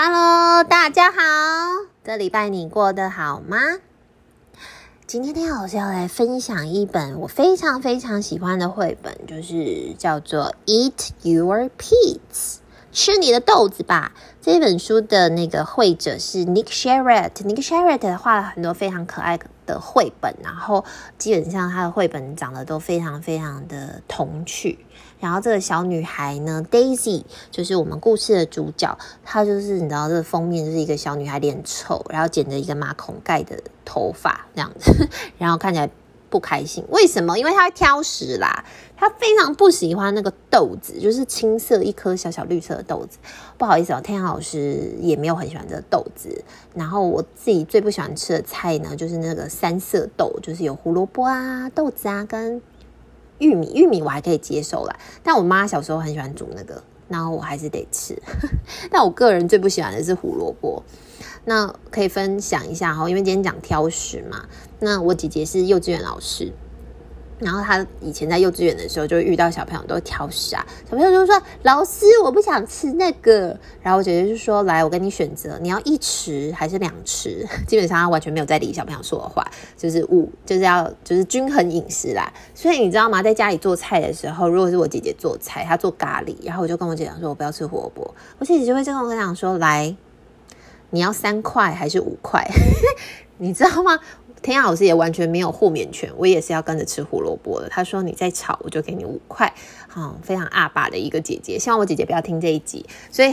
Hello，大家好，这礼拜你过得好吗？今天天老师要来分享一本我非常非常喜欢的绘本，就是叫做《Eat Your Peas》，吃你的豆子吧。这本书的那个绘者是 Nick Sherratt。Nick Sherratt 画了很多非常可爱的绘本，然后基本上他的绘本长得都非常非常的童趣。然后这个小女孩呢，Daisy 就是我们故事的主角。她就是你知道，这个封面就是一个小女孩脸臭，然后剪着一个马孔盖的头发这样子，然后看起来不开心。为什么？因为他会挑食啦。他非常不喜欢那个豆子，就是青色一颗小小绿色的豆子。不好意思哦，天阳老师也没有很喜欢这个豆子。然后我自己最不喜欢吃的菜呢，就是那个三色豆，就是有胡萝卜啊、豆子啊跟。玉米，玉米我还可以接受啦，但我妈小时候很喜欢煮那个，然后我还是得吃。但我个人最不喜欢的是胡萝卜。那可以分享一下哈，因为今天讲挑食嘛，那我姐姐是幼稚园老师。然后她以前在幼稚园的时候，就遇到小朋友都挑食啊，小朋友就说：“老师，我不想吃那个。”然后我姐姐就说：“来，我跟你选择，你要一匙还是两匙？”基本上她完全没有在理小朋友说的话，就是五，就是要就是均衡饮食啦。所以你知道吗？在家里做菜的时候，如果是我姐姐做菜，她做咖喱，然后我就跟我姐讲说：“我不要吃胡萝卜。”我姐姐就会这样跟我讲说：“来，你要三块还是五块？” 你知道吗？天老师也完全没有豁免权，我也是要跟着吃胡萝卜的。他说：“你再炒，我就给你五块。”好，非常阿爸的一个姐姐，希望我姐姐不要听这一集。所以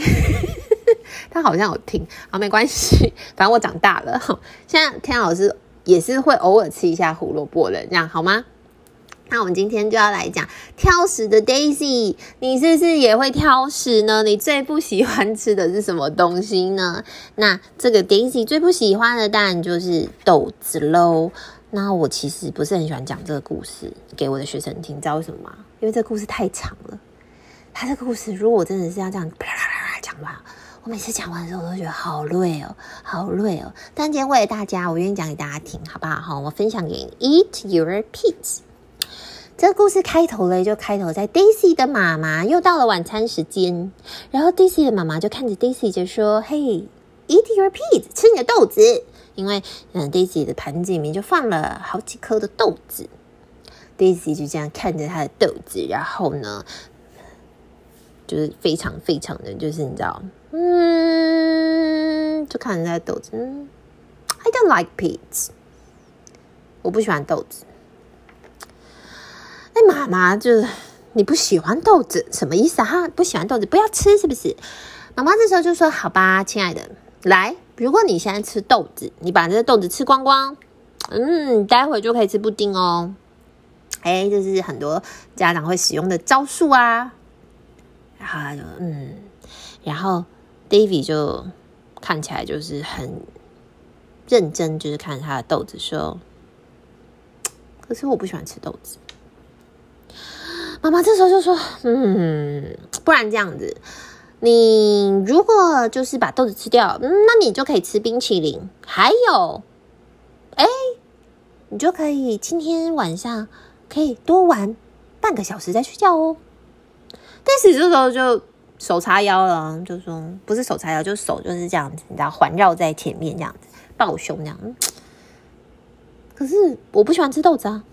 他好像有听，好，没关系，反正我长大了。现在天老师也是会偶尔吃一下胡萝卜的，这样好吗？那我们今天就要来讲挑食的 Daisy，你是不是也会挑食呢？你最不喜欢吃的是什么东西呢？那这个 Daisy 最不喜欢的当然就是豆子喽。那我其实不是很喜欢讲这个故事给我的学生听，知道为什么吗？因为这个故事太长了。他这个故事如果真的是要这样啪啦啪啦讲吧，我每次讲完的时候我都觉得好累哦，好累哦。但今天为了大家，我愿意讲给大家听，好不好？好，我分享给你，Eat your peas。这个故事开头嘞，就开头在 Daisy 的妈妈又到了晚餐时间，然后 Daisy 的妈妈就看着 Daisy 就说：“嘿，Eat your peas，吃你的豆子。”因为嗯，Daisy 的盘子里面就放了好几颗的豆子。Daisy 就这样看着她的豆子，然后呢，就是非常非常的就是你知道，嗯，就看着她的豆子。嗯 I don't like peas，我不喜欢豆子。哎，妈妈，就是你不喜欢豆子，什么意思啊？哈，不喜欢豆子，不要吃，是不是？妈妈这时候就说：“好吧，亲爱的，来，如果你现在吃豆子，你把这个豆子吃光光，嗯，待会就可以吃布丁哦。”哎，这是很多家长会使用的招数啊。然后嗯，然后 David 就看起来就是很认真，就是看他的豆子说：“ 可是我不喜欢吃豆子。”妈妈这时候就说：“嗯，不然这样子，你如果就是把豆子吃掉，嗯，那你就可以吃冰淇淋，还有，哎，你就可以今天晚上可以多玩半个小时再睡觉哦。”但是这时候就手叉腰了，就说不是手叉腰，就手就是这样子，你知道，环绕在前面这样子，抱胸这样。可是我不喜欢吃豆子啊。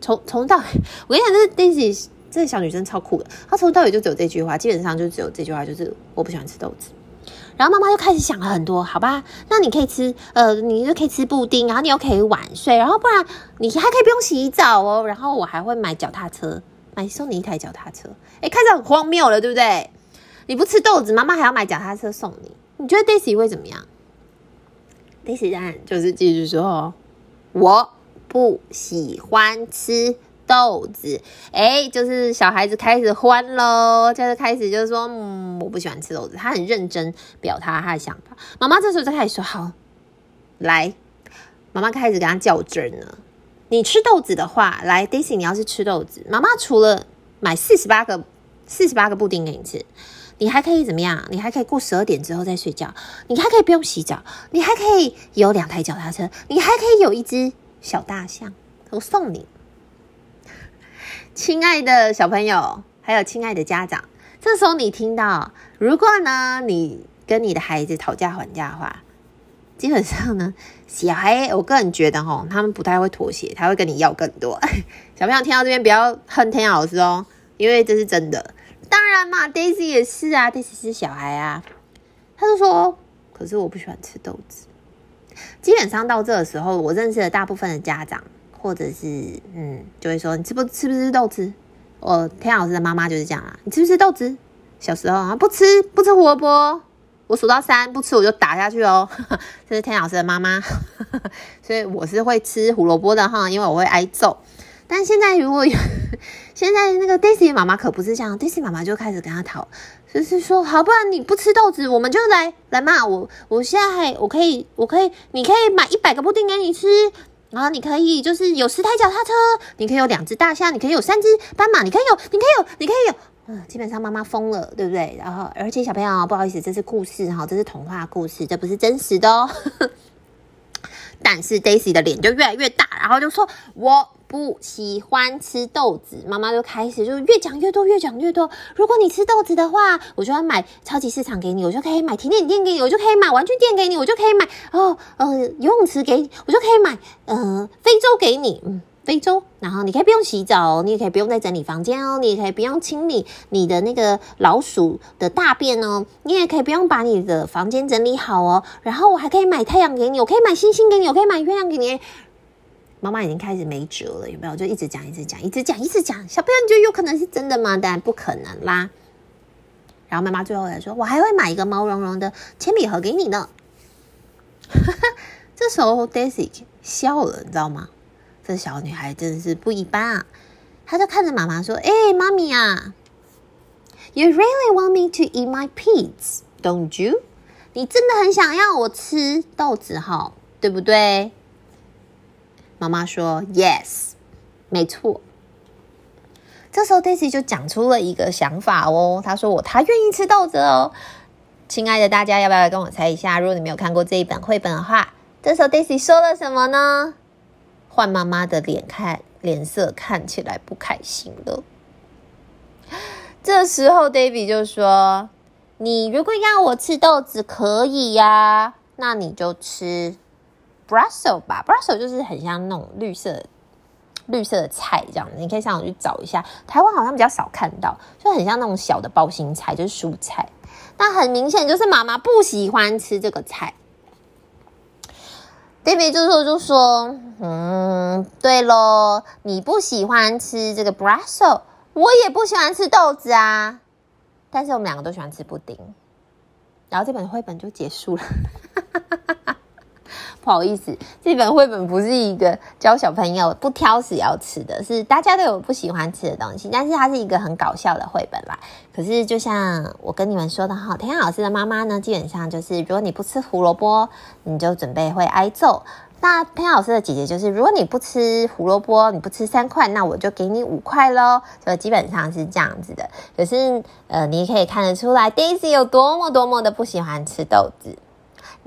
从从到，我跟你讲，这 Daisy 这个小女生超酷的。她从头到尾就只有这句话，基本上就只有这句话，就是我不喜欢吃豆子。然后妈妈就开始想了很多，好吧，那你可以吃，呃，你就可以吃布丁，然后你又可以晚睡，然后不然你还可以不用洗澡哦。然后我还会买脚踏车，买送你一台脚踏车。哎，开始很荒谬了，对不对？你不吃豆子，妈妈还要买脚踏车送你。你觉得 Daisy 会怎么样？Daisy 当然就是继续说，我。不喜欢吃豆子，哎，就是小孩子开始欢喽，就是开始就是说，嗯，我不喜欢吃豆子。他很认真表达他的想法。妈妈这时候就开始说，好，来，妈妈开始跟他较真了。你吃豆子的话，来，Daisy，你要是吃豆子，妈妈除了买四十八个四十八个布丁给你吃，你还可以怎么样？你还可以过十二点之后再睡觉，你还可以不用洗澡，你还可以有两台脚踏车，你还可以有一只。小大象，我送你，亲爱的小朋友，还有亲爱的家长。这时候你听到，如果呢，你跟你的孩子讨价还价的话，基本上呢，小孩我个人觉得哈，他们不太会妥协，他会跟你要更多。小朋友听到这边不要恨天老师哦，因为这是真的。当然嘛，Daisy 也是啊，Daisy 是小孩啊，他就说，可是我不喜欢吃豆子。基本上到这个时候，我认识的大部分的家长，或者是嗯，就会说，你吃不吃不吃豆子？我天老师的妈妈就是这样啊，你吃不吃豆子？小时候啊，不吃不吃胡萝卜，我数到三不吃我就打下去哦。这是天老师的妈妈，所以我是会吃胡萝卜的哈，因为我会挨揍。但现在如果有 现在那个 Daisy 妈妈可不是这样，Daisy 妈妈就开始跟他讨，就是说，好，不然你不吃豆子，我们就来来骂我。我现在还我可以我可以，你可以买一百个布丁给你吃，然后你可以就是有十台脚踏车，你可以有两只大象，你可以有三只斑马，你可以有，你可以有，你可以有。嗯，基本上妈妈疯了，对不对？然后，而且小朋友，不好意思，这是故事哈，这是童话故事，这不是真实的哦。但是 Daisy 的脸就越来越大，然后就说：“我不喜欢吃豆子。”妈妈就开始就越讲越多，越讲越多。如果你吃豆子的话，我就要买超级市场给你，我就可以买甜点店给你，我就可以买玩具店给你，我就可以买哦，呃，游泳池给你，我就可以买呃，非洲给你，嗯。非洲，然后你可以不用洗澡，你也可以不用再整理房间哦，你也可以不用清理你的那个老鼠的大便哦，你也可以不用把你的房间整理好哦。然后我还可以买太阳给你，我可以买星星给你，我可以买月亮给你。妈妈已经开始没辙了，有没有？就一直讲，一直讲，一直讲，一直讲。小朋友，你觉得有可能是真的吗？当然不可能啦。然后妈妈最后来说：“我还会买一个毛茸茸的铅笔盒给你呢。”这时候 Daisy 笑了，你知道吗？这小女孩真的是不一般啊！她就看着妈妈说：“哎、欸，妈咪啊，You really want me to eat my peas, don't you？你真的很想要我吃豆子哈，对不对？”妈妈说：“Yes，没错。”这时候 Daisy 就讲出了一个想法哦，她说：“我她愿意吃豆子哦。”亲爱的大家，要不要来跟我猜一下？如果你没有看过这一本绘本的话，这时候 Daisy 说了什么呢？换妈妈的脸看，脸色看起来不开心了。这时候，David 就说：“你如果要我吃豆子，可以呀，那你就吃 Brussels 吧。Brussels 就是很像那种绿色、绿色的菜这样子。你可以上网去找一下，台湾好像比较少看到，就很像那种小的包心菜，就是蔬菜。那很明显就是妈妈不喜欢吃这个菜。” David 这时候就说：“嗯，对喽，你不喜欢吃这个 Brussels，我也不喜欢吃豆子啊。但是我们两个都喜欢吃布丁。然后这本绘本就结束了。”不好意思，这本绘本不是一个教小朋友不挑食要吃的，是大家都有不喜欢吃的东西，但是它是一个很搞笑的绘本啦。可是就像我跟你们说的哈，天老师的妈妈呢，基本上就是如果你不吃胡萝卜，你就准备会挨揍。那天老师的姐姐就是，如果你不吃胡萝卜，你不吃三块，那我就给你五块喽。所以基本上是这样子的。可是呃，你可以看得出来，Daisy 有多么多么的不喜欢吃豆子。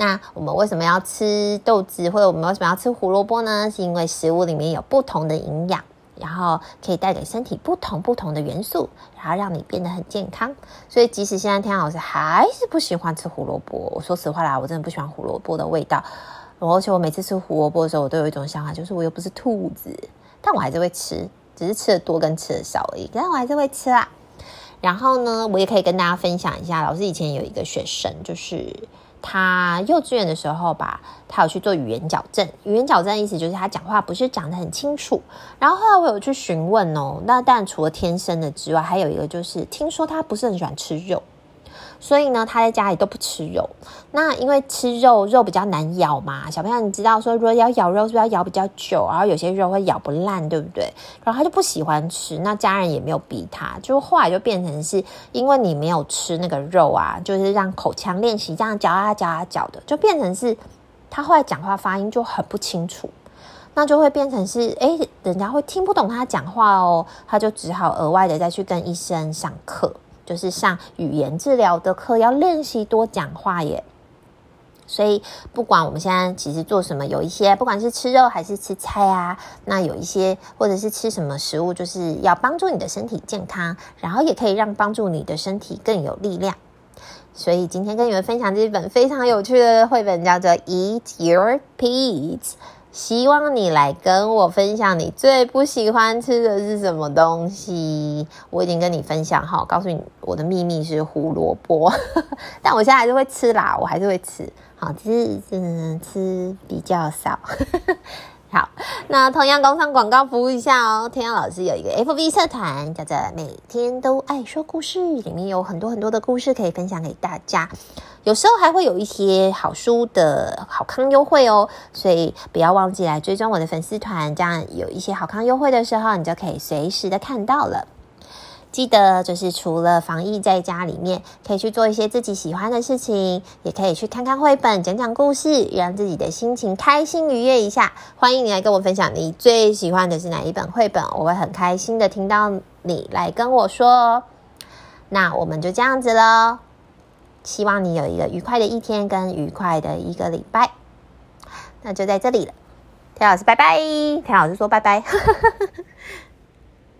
那我们为什么要吃豆子，或者我们为什么要吃胡萝卜呢？是因为食物里面有不同的营养，然后可以带给身体不同不同的元素，然后让你变得很健康。所以即使现在天老师还是不喜欢吃胡萝卜，我说实话啦，我真的不喜欢胡萝卜的味道。而且我每次吃胡萝卜的时候，我都有一种想法，就是我又不是兔子，但我还是会吃，只是吃的多跟吃的少而已，但我还是会吃啦。然后呢，我也可以跟大家分享一下，老师以前有一个学生，就是。他幼稚园的时候吧，他有去做语言矫正。语言矫正意思就是他讲话不是讲得很清楚。然后后来我有去询问哦，那当然除了天生的之外，还有一个就是听说他不是很喜欢吃肉。所以呢，他在家里都不吃肉。那因为吃肉，肉比较难咬嘛。小朋友，你知道说，如果要咬肉，是不是要咬比较久？然后有些肉会咬不烂，对不对？然后他就不喜欢吃。那家人也没有逼他，就后来就变成是因为你没有吃那个肉啊，就是让口腔练习这样嚼啊嚼啊嚼的，就变成是他后来讲话发音就很不清楚。那就会变成是，哎，人家会听不懂他讲话哦。他就只好额外的再去跟医生上课。就是上语言治疗的课，要练习多讲话耶。所以不管我们现在其实做什么，有一些不管是吃肉还是吃菜啊，那有一些或者是吃什么食物，就是要帮助你的身体健康，然后也可以让帮助你的身体更有力量。所以今天跟你们分享这本非常有趣的绘本，叫做《Eat Your Peas》。希望你来跟我分享你最不喜欢吃的是什么东西。我已经跟你分享好，告诉你我的秘密是胡萝卜，但我现在还是会吃啦，我还是会吃，好，只是嗯吃比较少。好，那同样工商广告服务一下哦。天阳老师有一个 FB 社团，叫做“每天都爱说故事”，里面有很多很多的故事可以分享给大家。有时候还会有一些好书的好康优惠哦，所以不要忘记来追踪我的粉丝团，这样有一些好康优惠的时候，你就可以随时的看到了。记得，就是除了防疫在家里面，可以去做一些自己喜欢的事情，也可以去看看绘本，讲讲故事，让自己的心情开心愉悦一下。欢迎你来跟我分享你最喜欢的是哪一本绘本，我会很开心的听到你来跟我说。那我们就这样子喽，希望你有一个愉快的一天跟愉快的一个礼拜。那就在这里了，田老师拜拜，田老师说拜拜。